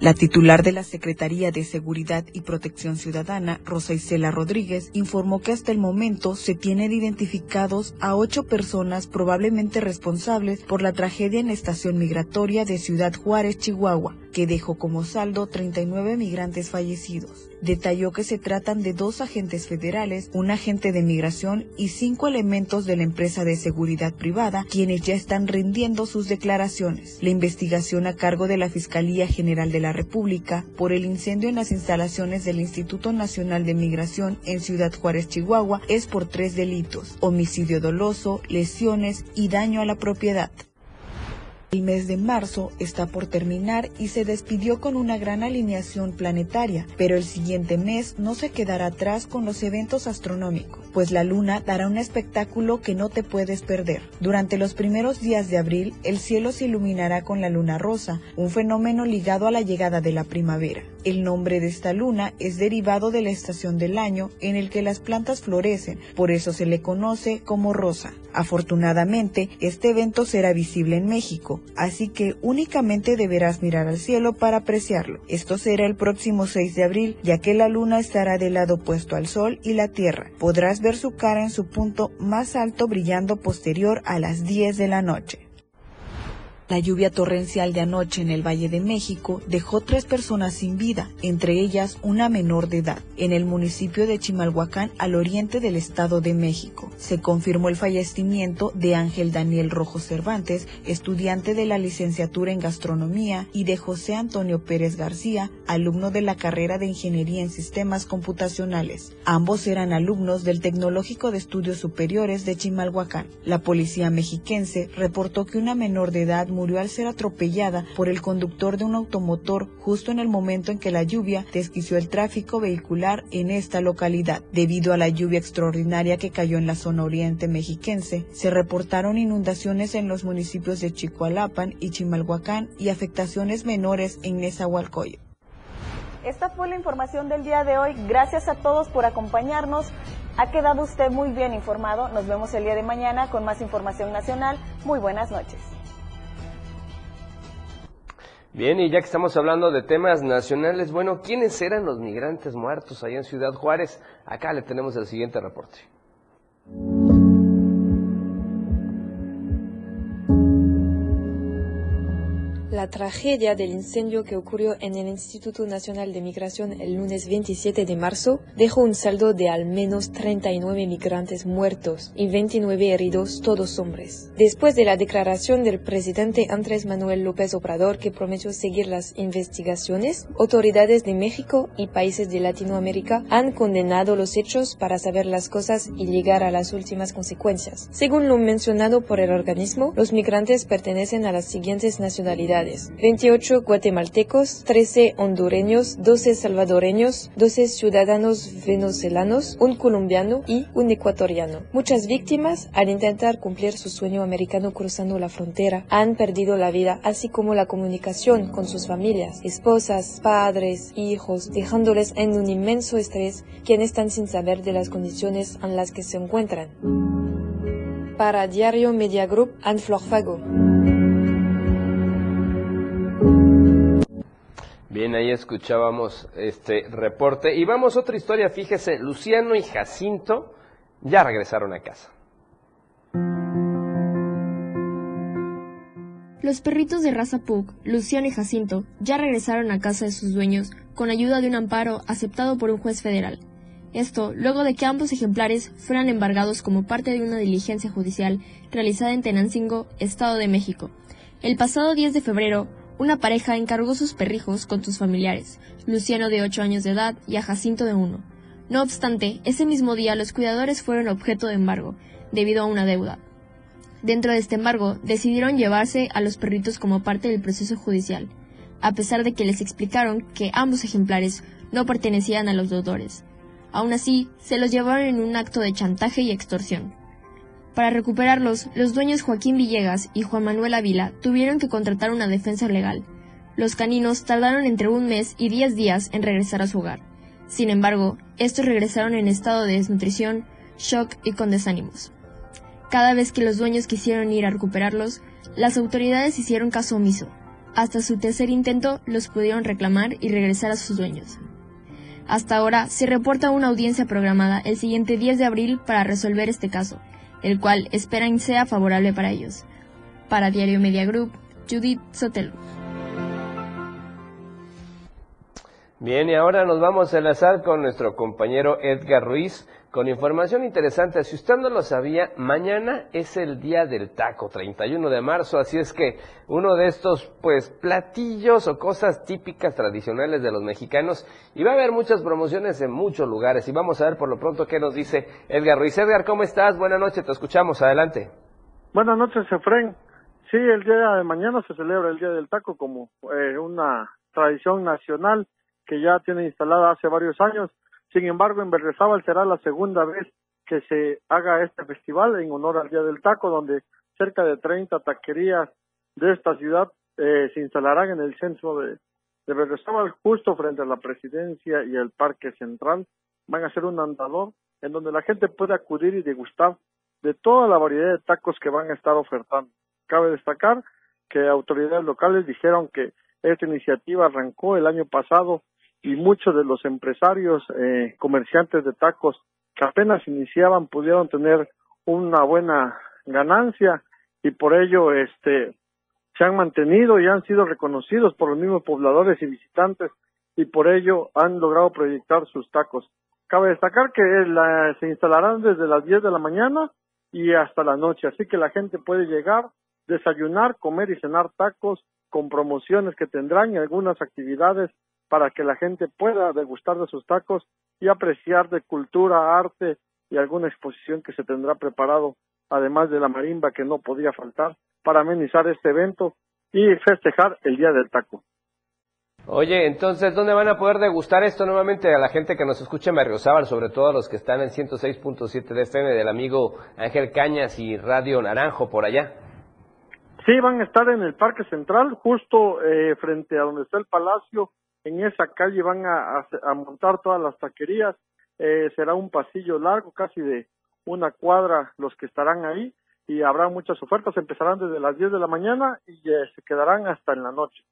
La titular de la Secretaría de Seguridad y Protección Ciudadana, Rosa Isela Rodríguez, informó que hasta el momento se tienen identificados a ocho personas probablemente responsables por la tragedia en la estación migratoria de Ciudad Juárez, Chihuahua, que dejó como saldo 39 migrantes fallecidos. Detalló que se tratan de dos agentes federales, un agente de migración y cinco elementos de la empresa de seguridad privada, quienes ya están rindiendo sus declaraciones. La investigación a cargo de la Fiscalía General de la República por el incendio en las instalaciones del Instituto Nacional de Migración en Ciudad Juárez, Chihuahua, es por tres delitos, homicidio doloso, lesiones y daño a la propiedad. El mes de marzo está por terminar y se despidió con una gran alineación planetaria, pero el siguiente mes no se quedará atrás con los eventos astronómicos, pues la luna dará un espectáculo que no te puedes perder. Durante los primeros días de abril, el cielo se iluminará con la luna rosa, un fenómeno ligado a la llegada de la primavera. El nombre de esta luna es derivado de la estación del año en el que las plantas florecen, por eso se le conoce como rosa. Afortunadamente, este evento será visible en México, así que únicamente deberás mirar al cielo para apreciarlo. Esto será el próximo 6 de abril, ya que la luna estará del lado opuesto al sol y la tierra. Podrás ver su cara en su punto más alto brillando posterior a las 10 de la noche. La lluvia torrencial de anoche en el Valle de México dejó tres personas sin vida, entre ellas una menor de edad, en el municipio de Chimalhuacán, al oriente del Estado de México. Se confirmó el fallecimiento de Ángel Daniel Rojo Cervantes, estudiante de la licenciatura en gastronomía, y de José Antonio Pérez García, alumno de la carrera de Ingeniería en Sistemas Computacionales. Ambos eran alumnos del Tecnológico de Estudios Superiores de Chimalhuacán. La policía mexiquense reportó que una menor de edad murió al ser atropellada por el conductor de un automotor justo en el momento en que la lluvia desquició el tráfico vehicular en esta localidad. Debido a la lluvia extraordinaria que cayó en la zona oriente mexiquense, se reportaron inundaciones en los municipios de Chicoalapan y Chimalhuacán y afectaciones menores en Nezahualcóyotl. Esta fue la información del día de hoy. Gracias a todos por acompañarnos. Ha quedado usted muy bien informado. Nos vemos el día de mañana con más información nacional. Muy buenas noches. Bien, y ya que estamos hablando de temas nacionales, bueno, ¿quiénes eran los migrantes muertos allá en Ciudad Juárez? Acá le tenemos el siguiente reporte. La tragedia del incendio que ocurrió en el Instituto Nacional de Migración el lunes 27 de marzo dejó un saldo de al menos 39 migrantes muertos y 29 heridos, todos hombres. Después de la declaración del presidente Andrés Manuel López Obrador que prometió seguir las investigaciones, autoridades de México y países de Latinoamérica han condenado los hechos para saber las cosas y llegar a las últimas consecuencias. Según lo mencionado por el organismo, los migrantes pertenecen a las siguientes nacionalidades 28 guatemaltecos, 13 hondureños, 12 salvadoreños, 12 ciudadanos venezolanos, un colombiano y un ecuatoriano. Muchas víctimas, al intentar cumplir su sueño americano cruzando la frontera, han perdido la vida, así como la comunicación con sus familias, esposas, padres, hijos, dejándoles en un inmenso estrés quienes están sin saber de las condiciones en las que se encuentran. Para Diario Media Group, Anne Florfago. Bien, ahí escuchábamos este reporte. Y vamos a otra historia, fíjese, Luciano y Jacinto ya regresaron a casa. Los perritos de raza Pug, Luciano y Jacinto, ya regresaron a casa de sus dueños con ayuda de un amparo aceptado por un juez federal. Esto luego de que ambos ejemplares fueran embargados como parte de una diligencia judicial realizada en Tenancingo, Estado de México. El pasado 10 de febrero, una pareja encargó sus perrijos con sus familiares, Luciano de 8 años de edad y a Jacinto de 1. No obstante, ese mismo día los cuidadores fueron objeto de embargo, debido a una deuda. Dentro de este embargo, decidieron llevarse a los perritos como parte del proceso judicial, a pesar de que les explicaron que ambos ejemplares no pertenecían a los deudores. Aún así, se los llevaron en un acto de chantaje y extorsión. Para recuperarlos, los dueños Joaquín Villegas y Juan Manuel Ávila tuvieron que contratar una defensa legal. Los caninos tardaron entre un mes y diez días en regresar a su hogar. Sin embargo, estos regresaron en estado de desnutrición, shock y con desánimos. Cada vez que los dueños quisieron ir a recuperarlos, las autoridades hicieron caso omiso. Hasta su tercer intento los pudieron reclamar y regresar a sus dueños. Hasta ahora se reporta una audiencia programada el siguiente 10 de abril para resolver este caso, el cual esperan sea favorable para ellos. Para Diario Media Group, Judith Sotelo. Bien, y ahora nos vamos a enlazar con nuestro compañero Edgar Ruiz con información interesante. Si usted no lo sabía, mañana es el día del taco, 31 de marzo, así es que uno de estos, pues, platillos o cosas típicas tradicionales de los mexicanos, y va a haber muchas promociones en muchos lugares, y vamos a ver por lo pronto qué nos dice Edgar Ruiz. Edgar, ¿cómo estás? Buenas noches, te escuchamos, adelante. Buenas noches, Efren. Sí, el día de mañana se celebra el Día del Taco como eh, una tradición nacional que ya tiene instalada hace varios años sin embargo, en Berrezábal será la segunda vez que se haga este festival en honor al Día del Taco, donde cerca de 30 taquerías de esta ciudad eh, se instalarán en el centro de, de justo frente a la presidencia y el Parque Central. Van a ser un andador en donde la gente puede acudir y degustar de toda la variedad de tacos que van a estar ofertando. Cabe destacar que autoridades locales dijeron que esta iniciativa arrancó el año pasado y muchos de los empresarios, eh, comerciantes de tacos que apenas iniciaban pudieron tener una buena ganancia y por ello este se han mantenido y han sido reconocidos por los mismos pobladores y visitantes y por ello han logrado proyectar sus tacos. Cabe destacar que la, se instalarán desde las 10 de la mañana y hasta la noche, así que la gente puede llegar, desayunar, comer y cenar tacos con promociones que tendrán y algunas actividades para que la gente pueda degustar de sus tacos y apreciar de cultura, arte y alguna exposición que se tendrá preparado, además de la marimba que no podía faltar, para amenizar este evento y festejar el Día del Taco. Oye, entonces, ¿dónde van a poder degustar esto nuevamente a la gente que nos escucha en Berriozábal, sobre todo a los que están en 106.7 de FM del amigo Ángel Cañas y Radio Naranjo por allá? Sí, van a estar en el Parque Central, justo eh, frente a donde está el Palacio en esa calle van a, montar todas las taquerías, eh, será un pasillo largo, casi de una cuadra los que estarán ahí y habrá muchas ofertas, empezarán desde las 10 de la mañana y eh, se quedarán hasta en la noche.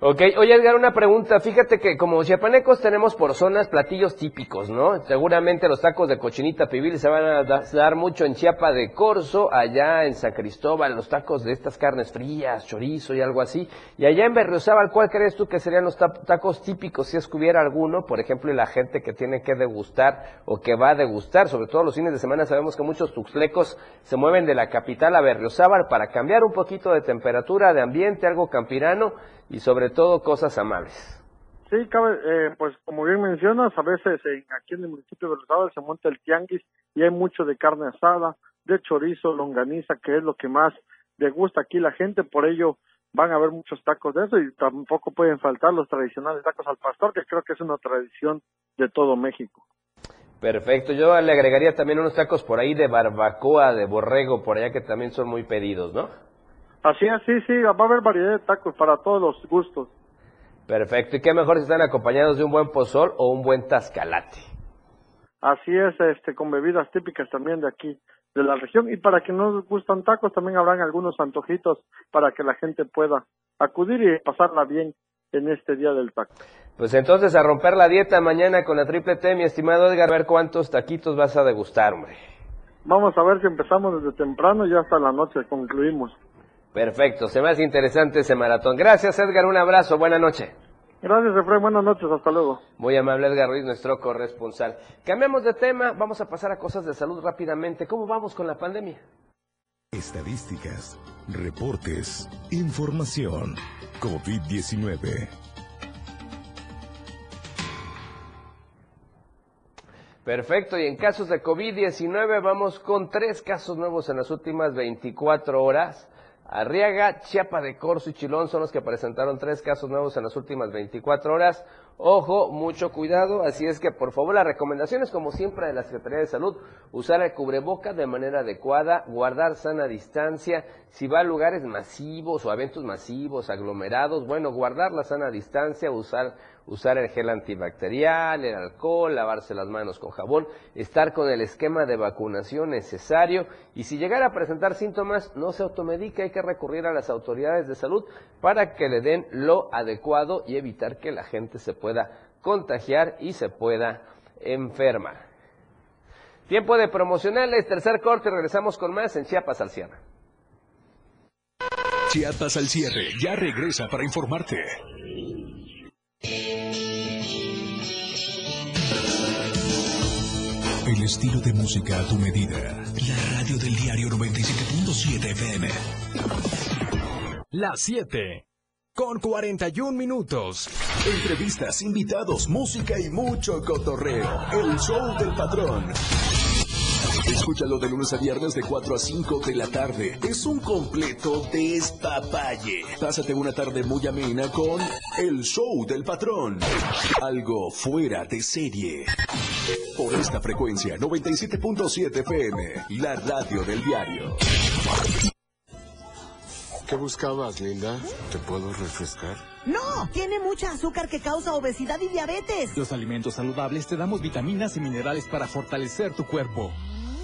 Ok, oye Edgar, una pregunta. Fíjate que como chiapanecos tenemos por zonas platillos típicos, ¿no? Seguramente los tacos de cochinita pibil se van a dar mucho en Chiapa de Corzo, allá en San Cristóbal, los tacos de estas carnes frías, chorizo y algo así. Y allá en Berriozábal, ¿cuál crees tú que serían los tacos típicos, si es que hubiera alguno, por ejemplo, y la gente que tiene que degustar o que va a degustar? Sobre todo los fines de semana sabemos que muchos tuxlecos se mueven de la capital a Berriozábal para cambiar un poquito de temperatura, de ambiente, algo campirano y sobre todo cosas amables. Sí, cabe, eh, pues como bien mencionas, a veces aquí en el municipio de Rosado se monta el tianguis y hay mucho de carne asada, de chorizo, longaniza, que es lo que más le gusta aquí la gente, por ello van a haber muchos tacos de eso y tampoco pueden faltar los tradicionales tacos al pastor, que creo que es una tradición de todo México. Perfecto, yo le agregaría también unos tacos por ahí de barbacoa, de borrego, por allá que también son muy pedidos, ¿no? Así es, sí, sí, va a haber variedad de tacos para todos los gustos. Perfecto, y qué mejor si están acompañados de un buen pozol o un buen tascalate. Así es, este, con bebidas típicas también de aquí, de la región. Y para que no gustan tacos, también habrán algunos antojitos para que la gente pueda acudir y pasarla bien en este día del taco. Pues entonces a romper la dieta mañana con la triple T, mi estimado Edgar, a ver cuántos taquitos vas a degustar, hombre. Vamos a ver si empezamos desde temprano y hasta la noche concluimos. Perfecto, se me hace interesante ese maratón. Gracias Edgar, un abrazo, buena noche. Gracias, Efraín. Buenas noches. Hasta luego. Muy amable Edgar Ruiz, nuestro corresponsal. Cambiamos de tema, vamos a pasar a cosas de salud rápidamente. ¿Cómo vamos con la pandemia? Estadísticas, reportes, información. COVID-19. Perfecto, y en casos de COVID-19 vamos con tres casos nuevos en las últimas 24 horas. Arriaga, Chiapa de Corzo y Chilón son los que presentaron tres casos nuevos en las últimas 24 horas. Ojo, mucho cuidado, así es que por favor las recomendaciones como siempre de la Secretaría de Salud, usar el cubreboca de manera adecuada, guardar sana distancia, si va a lugares masivos o eventos masivos, aglomerados, bueno, guardar la sana distancia, usar usar el gel antibacterial, el alcohol, lavarse las manos con jabón, estar con el esquema de vacunación necesario y si llegara a presentar síntomas no se automedique, hay que recurrir a las autoridades de salud para que le den lo adecuado y evitar que la gente se pueda contagiar y se pueda enfermar. Tiempo de promocionales, tercer corte, regresamos con más en Chiapas al cierre. Chiapas al cierre, ya regresa para informarte. Estilo de música a tu medida. La radio del diario 97.7 FM. Las 7. Con 41 minutos. Entrevistas, invitados, música y mucho cotorreo. El show del patrón. Escúchalo de lunes a viernes de 4 a 5 de la tarde. Es un completo despapalle. Pásate una tarde muy amena con El Show del Patrón. Algo fuera de serie. Por esta frecuencia, 97.7 FM, la radio del diario. ¿Qué buscabas, Linda? ¿Te puedo refrescar? No, tiene mucha azúcar que causa obesidad y diabetes. Los alimentos saludables te damos vitaminas y minerales para fortalecer tu cuerpo.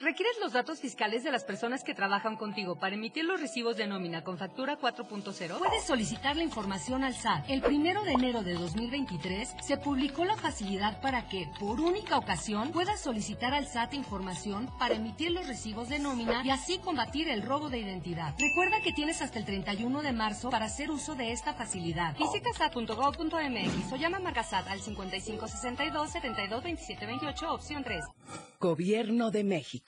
¿Requieres los datos fiscales de las personas que trabajan contigo para emitir los recibos de nómina con factura 4.0? Puedes solicitar la información al SAT. El primero de enero de 2023 se publicó la facilidad para que, por única ocasión, puedas solicitar al SAT información para emitir los recibos de nómina y así combatir el robo de identidad. Recuerda que tienes hasta el 31 de marzo para hacer uso de esta facilidad. Visita sat.gov.mx o llama a SAT al 5562 72 opción 3. Gobierno de México.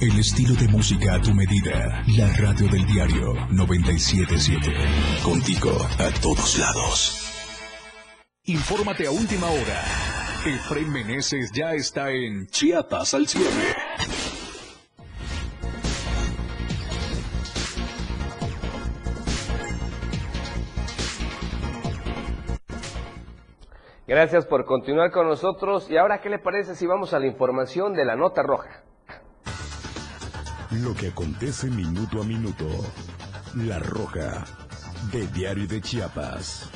El estilo de música a tu medida. La radio del diario 977. Contigo a todos lados. Infórmate a última hora. Efraín Meneses ya está en Chiapas al cierre. Gracias por continuar con nosotros. Y ahora, ¿qué le parece si vamos a la información de la nota roja? Lo que acontece minuto a minuto. La Roja, de Diario de Chiapas.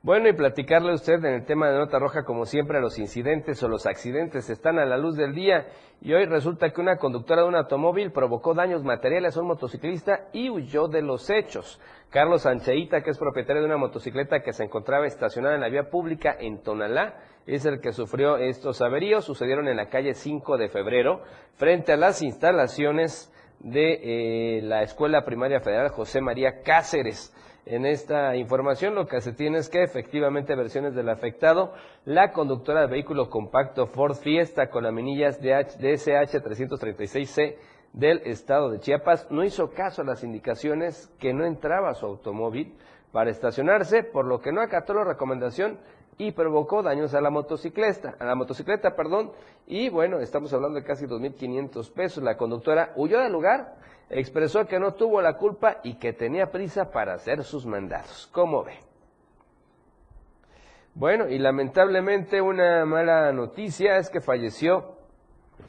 Bueno, y platicarle a usted en el tema de Nota Roja, como siempre, los incidentes o los accidentes están a la luz del día. Y hoy resulta que una conductora de un automóvil provocó daños materiales a un motociclista y huyó de los hechos. Carlos Sancheita, que es propietario de una motocicleta que se encontraba estacionada en la vía pública en Tonalá, es el que sufrió estos averíos. Sucedieron en la calle 5 de febrero, frente a las instalaciones de eh, la Escuela Primaria Federal José María Cáceres. en esta información. Lo que se tiene es que efectivamente versiones del afectado, la conductora del vehículo compacto Ford Fiesta con laminillas DSH 336C del estado de Chiapas no hizo caso a las indicaciones que no entraba su automóvil para estacionarse, por lo que no acató la recomendación y provocó daños a la motocicleta, a la motocicleta, perdón, y bueno, estamos hablando de casi 2.500 pesos. La conductora huyó del lugar, expresó que no tuvo la culpa y que tenía prisa para hacer sus mandados. ¿Cómo ve? Bueno, y lamentablemente una mala noticia es que falleció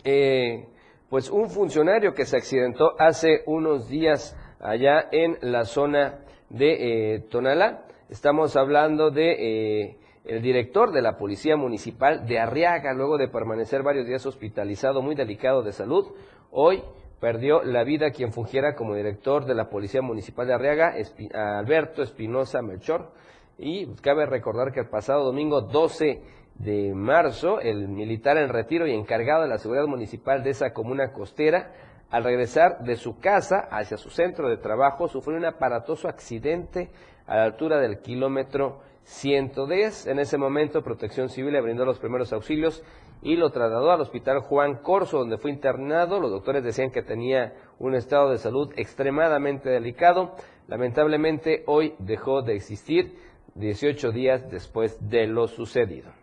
eh, pues un funcionario que se accidentó hace unos días allá en la zona de eh, Tonalá. Estamos hablando de eh, el director de la Policía Municipal de Arriaga, luego de permanecer varios días hospitalizado, muy delicado de salud, hoy perdió la vida quien fungiera como director de la Policía Municipal de Arriaga, Alberto Espinosa Melchor. Y cabe recordar que el pasado domingo 12 de marzo, el militar en retiro y encargado de la seguridad municipal de esa comuna costera, al regresar de su casa hacia su centro de trabajo, sufrió un aparatoso accidente a la altura del kilómetro 110. En ese momento, Protección Civil le brindó los primeros auxilios y lo trasladó al Hospital Juan Corso, donde fue internado. Los doctores decían que tenía un estado de salud extremadamente delicado. Lamentablemente, hoy dejó de existir 18 días después de lo sucedido.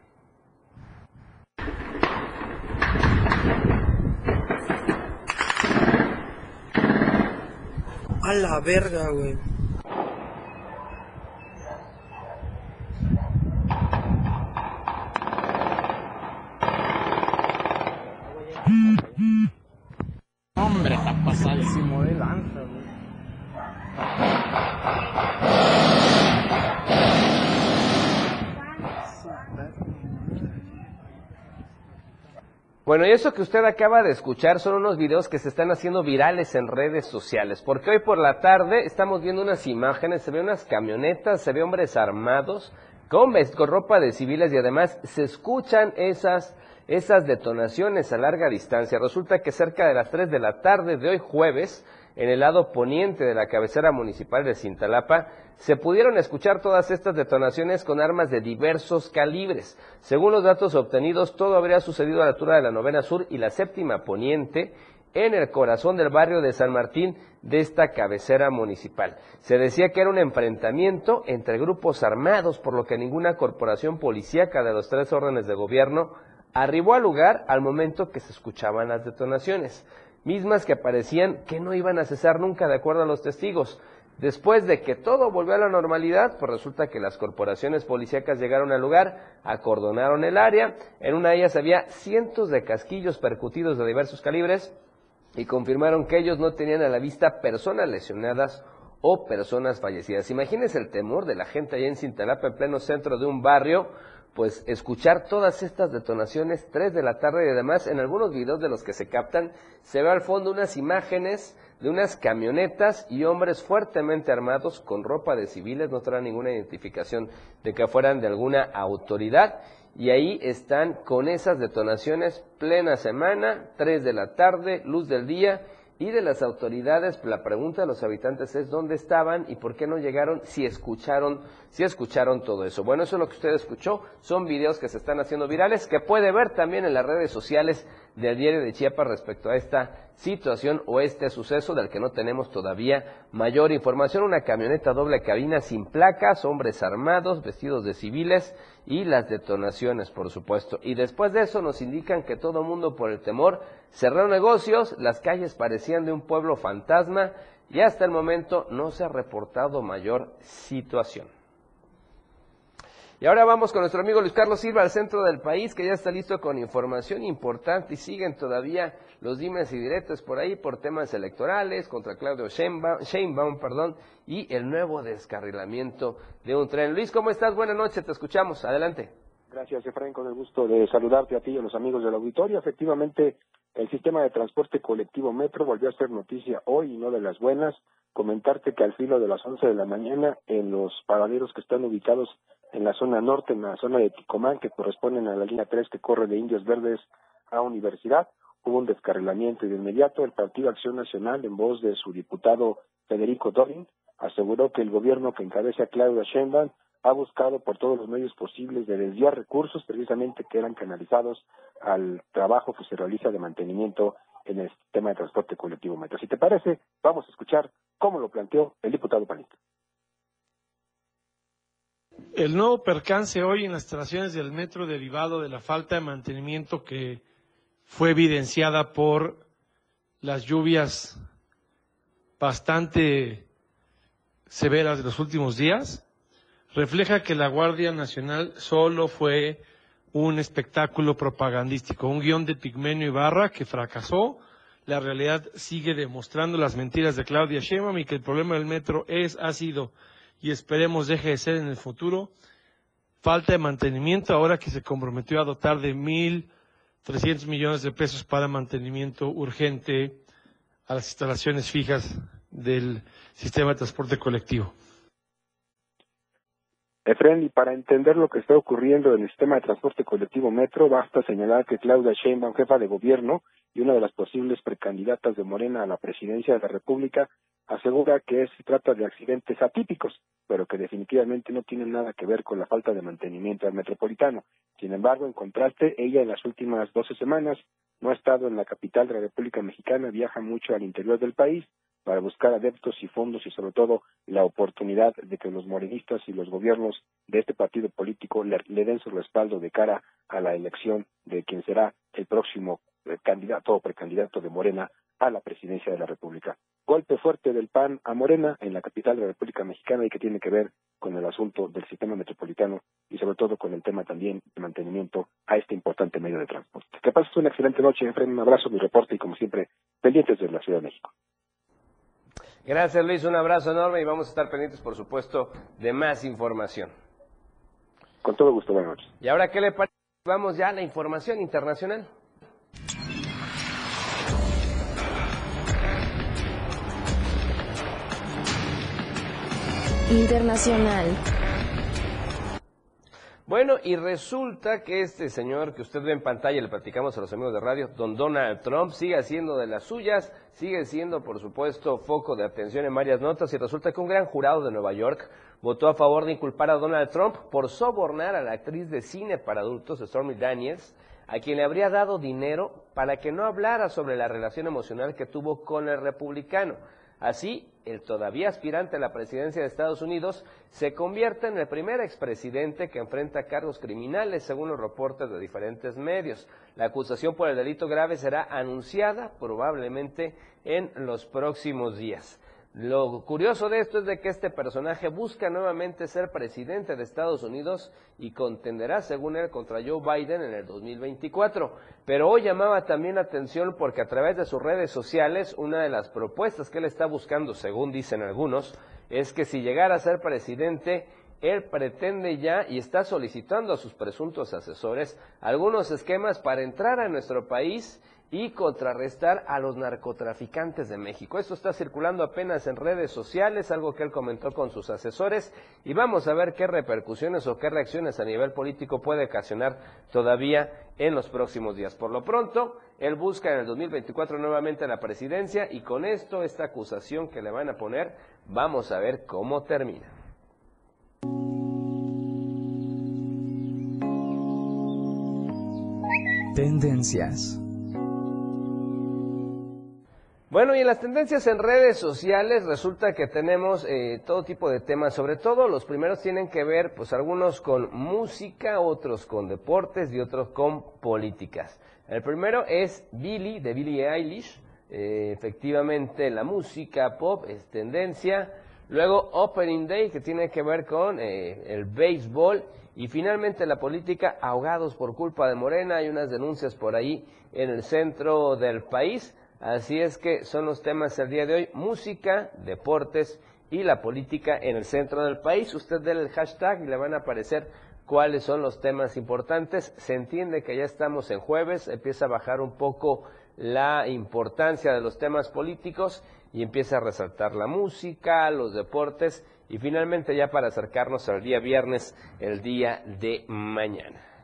A la verga, güey. Hombre, está pasadísimo de lanza, güey. Bueno, y eso que usted acaba de escuchar son unos videos que se están haciendo virales en redes sociales, porque hoy por la tarde estamos viendo unas imágenes, se ven unas camionetas, se ve hombres armados con, con ropa de civiles y además se escuchan esas, esas detonaciones a larga distancia. Resulta que cerca de las 3 de la tarde de hoy jueves, en el lado poniente de la cabecera municipal de Cintalapa, se pudieron escuchar todas estas detonaciones con armas de diversos calibres. Según los datos obtenidos, todo habría sucedido a la altura de la novena sur y la séptima poniente, en el corazón del barrio de San Martín de esta cabecera municipal. Se decía que era un enfrentamiento entre grupos armados, por lo que ninguna corporación policíaca de los tres órdenes de gobierno arribó al lugar al momento que se escuchaban las detonaciones mismas que parecían que no iban a cesar nunca de acuerdo a los testigos. Después de que todo volvió a la normalidad, pues resulta que las corporaciones policíacas llegaron al lugar, acordonaron el área, en una de ellas había cientos de casquillos percutidos de diversos calibres y confirmaron que ellos no tenían a la vista personas lesionadas o personas fallecidas. Imagínense el temor de la gente allá en Cintalapa, en pleno centro de un barrio, pues escuchar todas estas detonaciones, 3 de la tarde y además en algunos videos de los que se captan, se ve al fondo unas imágenes de unas camionetas y hombres fuertemente armados con ropa de civiles, no traen ninguna identificación de que fueran de alguna autoridad, y ahí están con esas detonaciones plena semana, 3 de la tarde, luz del día, y de las autoridades, la pregunta de los habitantes es dónde estaban y por qué no llegaron, si escucharon, si escucharon todo eso. Bueno, eso es lo que usted escuchó, son videos que se están haciendo virales, que puede ver también en las redes sociales del diario de Chiapas respecto a esta situación o este suceso del que no tenemos todavía mayor información. Una camioneta doble cabina sin placas, hombres armados, vestidos de civiles y las detonaciones, por supuesto. Y después de eso nos indican que todo mundo por el temor cerró negocios, las calles parecían de un pueblo fantasma y hasta el momento no se ha reportado mayor situación. Y ahora vamos con nuestro amigo Luis Carlos Silva al centro del país, que ya está listo con información importante y siguen todavía los dimes y diretos por ahí por temas electorales contra Claudio Sheinbaum, perdón, y el nuevo descarrilamiento de un tren. Luis, ¿cómo estás? Buenas noches, te escuchamos. Adelante. Gracias, Efraín, con el gusto de saludarte a ti y a los amigos del auditorio. Efectivamente, el sistema de transporte colectivo Metro volvió a ser noticia hoy y no de las buenas. Comentarte que al filo de las 11 de la mañana, en los paraderos que están ubicados en la zona norte, en la zona de Ticomán, que corresponden a la línea 3 que corre de Indios Verdes a Universidad, hubo un descarrilamiento y de inmediato el Partido Acción Nacional, en voz de su diputado Federico Dorin, aseguró que el gobierno que encabeza Claudia Sheinbaum ha buscado por todos los medios posibles de desviar recursos precisamente que eran canalizados al trabajo que se realiza de mantenimiento en el sistema de transporte colectivo metro. Si te parece, vamos a escuchar cómo lo planteó el diputado Panito. El nuevo percance hoy en las instalaciones del metro derivado de la falta de mantenimiento que fue evidenciada por las lluvias bastante severas de los últimos días, refleja que la Guardia Nacional solo fue un espectáculo propagandístico, un guion de Pigmenio Ibarra que fracasó. La realidad sigue demostrando las mentiras de Claudia Sheinbaum y que el problema del metro es, ha sido y esperemos deje de ser en el futuro falta de mantenimiento ahora que se comprometió a dotar de mil trescientos millones de pesos para mantenimiento urgente a las instalaciones fijas del sistema de transporte colectivo. Efren, y para entender lo que está ocurriendo en el sistema de transporte colectivo Metro, basta señalar que Claudia Sheinbaum, jefa de gobierno y una de las posibles precandidatas de Morena a la presidencia de la República, asegura que se trata de accidentes atípicos, pero que definitivamente no tienen nada que ver con la falta de mantenimiento al metropolitano. Sin embargo, en contraste, ella en las últimas doce semanas no ha estado en la capital de la República Mexicana, viaja mucho al interior del país para buscar adeptos y fondos y sobre todo la oportunidad de que los morenistas y los gobiernos de este partido político le, den su respaldo de cara a la elección de quien será el próximo eh, candidato o precandidato de Morena a la presidencia de la República. Golpe fuerte del PAN a Morena en la capital de la República Mexicana y que tiene que ver con el asunto del sistema metropolitano y sobre todo con el tema también de mantenimiento a este importante medio de transporte. Que pases una excelente noche, Efraín, un abrazo, mi reporte y como siempre, pendientes de la Ciudad de México. Gracias Luis, un abrazo enorme y vamos a estar pendientes, por supuesto, de más información. Con todo gusto, buenas noches. ¿Y ahora qué le parece? Vamos ya a la información internacional. Internacional. Bueno, y resulta que este señor que usted ve en pantalla, le platicamos a los amigos de radio, don Donald Trump, sigue haciendo de las suyas, sigue siendo, por supuesto, foco de atención en varias notas, y resulta que un gran jurado de Nueva York votó a favor de inculpar a Donald Trump por sobornar a la actriz de cine para adultos, Stormy Daniels, a quien le habría dado dinero para que no hablara sobre la relación emocional que tuvo con el republicano. Así, el todavía aspirante a la presidencia de Estados Unidos se convierte en el primer expresidente que enfrenta cargos criminales, según los reportes de diferentes medios. La acusación por el delito grave será anunciada probablemente en los próximos días. Lo curioso de esto es de que este personaje busca nuevamente ser presidente de Estados Unidos y contenderá, según él, contra Joe Biden en el 2024. Pero hoy llamaba también la atención porque a través de sus redes sociales, una de las propuestas que él está buscando, según dicen algunos, es que si llegara a ser presidente, él pretende ya y está solicitando a sus presuntos asesores algunos esquemas para entrar a nuestro país y contrarrestar a los narcotraficantes de México. Esto está circulando apenas en redes sociales, algo que él comentó con sus asesores, y vamos a ver qué repercusiones o qué reacciones a nivel político puede ocasionar todavía en los próximos días. Por lo pronto, él busca en el 2024 nuevamente la presidencia y con esto, esta acusación que le van a poner, vamos a ver cómo termina. Tendencias. Bueno, y en las tendencias en redes sociales resulta que tenemos eh, todo tipo de temas, sobre todo los primeros tienen que ver, pues algunos con música, otros con deportes y otros con políticas. El primero es Billy, de Billie Eilish, eh, efectivamente la música pop es tendencia. Luego Opening Day, que tiene que ver con eh, el béisbol. Y finalmente la política, ahogados por culpa de Morena, hay unas denuncias por ahí en el centro del país. Así es que son los temas del día de hoy, música, deportes y la política en el centro del país. Usted dé el hashtag y le van a aparecer cuáles son los temas importantes. Se entiende que ya estamos en jueves, empieza a bajar un poco la importancia de los temas políticos y empieza a resaltar la música, los deportes y finalmente ya para acercarnos al día viernes, el día de mañana.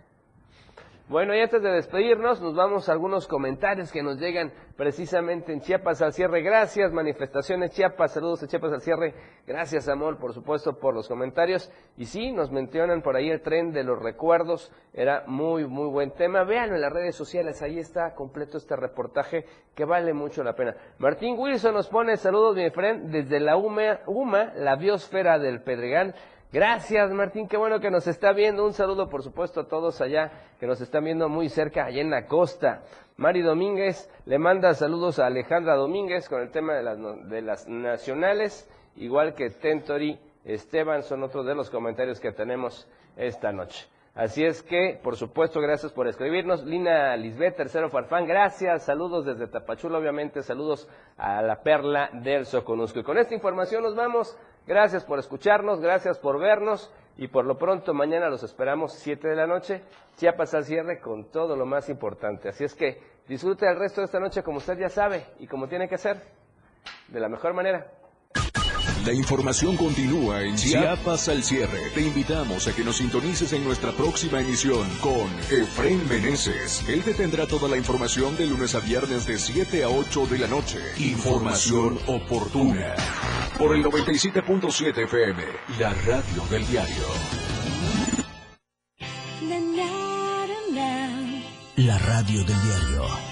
Bueno, y antes de despedirnos, nos vamos a algunos comentarios que nos llegan precisamente en Chiapas al cierre. Gracias, manifestaciones Chiapas, saludos a Chiapas al cierre. Gracias, amor, por supuesto, por los comentarios. Y sí, nos mencionan por ahí el tren de los recuerdos. Era muy, muy buen tema. Véanlo en las redes sociales, ahí está completo este reportaje que vale mucho la pena. Martín Wilson nos pone saludos, mi friend, desde la UMA, UMA la biosfera del Pedregal. Gracias, Martín. Qué bueno que nos está viendo. Un saludo, por supuesto, a todos allá que nos están viendo muy cerca, allá en la costa. Mari Domínguez le manda saludos a Alejandra Domínguez con el tema de las, de las nacionales, igual que Tentori Esteban, son otros de los comentarios que tenemos esta noche. Así es que, por supuesto, gracias por escribirnos. Lina Lisbeth, tercero Farfán, gracias. Saludos desde Tapachula, obviamente. Saludos a la perla del Soconusco. Y con esta información nos vamos. Gracias por escucharnos, gracias por vernos. Y por lo pronto, mañana los esperamos 7 de la noche. Chiapas al cierre con todo lo más importante. Así es que disfrute el resto de esta noche como usted ya sabe y como tiene que ser. De la mejor manera. La información continúa en Chiapas al cierre. Te invitamos a que nos sintonices en nuestra próxima emisión con Efraín Meneses. Él te tendrá toda la información de lunes a viernes de 7 a 8 de la noche. Información oportuna. Por el 97.7 FM, la radio del diario. La radio del diario.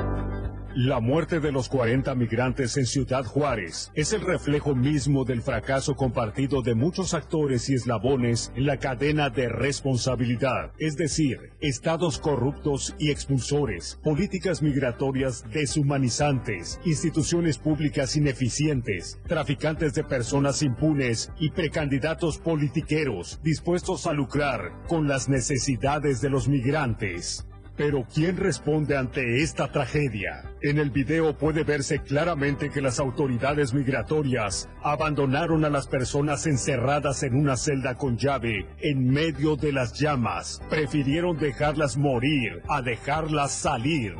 La muerte de los 40 migrantes en Ciudad Juárez es el reflejo mismo del fracaso compartido de muchos actores y eslabones en la cadena de responsabilidad, es decir, estados corruptos y expulsores, políticas migratorias deshumanizantes, instituciones públicas ineficientes, traficantes de personas impunes y precandidatos politiqueros dispuestos a lucrar con las necesidades de los migrantes. Pero ¿quién responde ante esta tragedia? En el video puede verse claramente que las autoridades migratorias abandonaron a las personas encerradas en una celda con llave en medio de las llamas. Prefirieron dejarlas morir a dejarlas salir.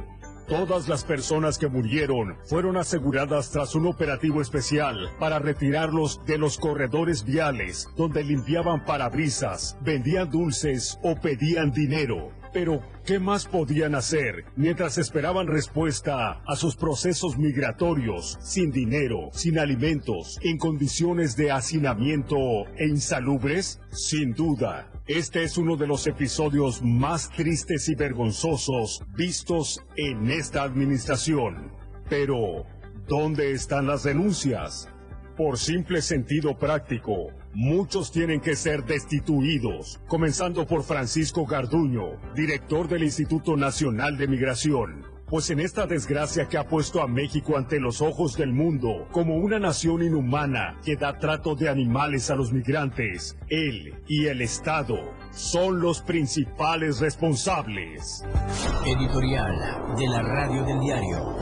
Todas las personas que murieron fueron aseguradas tras un operativo especial para retirarlos de los corredores viales donde limpiaban parabrisas, vendían dulces o pedían dinero. Pero, ¿qué más podían hacer mientras esperaban respuesta a sus procesos migratorios, sin dinero, sin alimentos, en condiciones de hacinamiento e insalubres? Sin duda, este es uno de los episodios más tristes y vergonzosos vistos en esta administración. Pero, ¿dónde están las denuncias? Por simple sentido práctico, muchos tienen que ser destituidos, comenzando por Francisco Garduño, director del Instituto Nacional de Migración. Pues en esta desgracia que ha puesto a México ante los ojos del mundo como una nación inhumana que da trato de animales a los migrantes, él y el Estado son los principales responsables. Editorial de la Radio del Diario.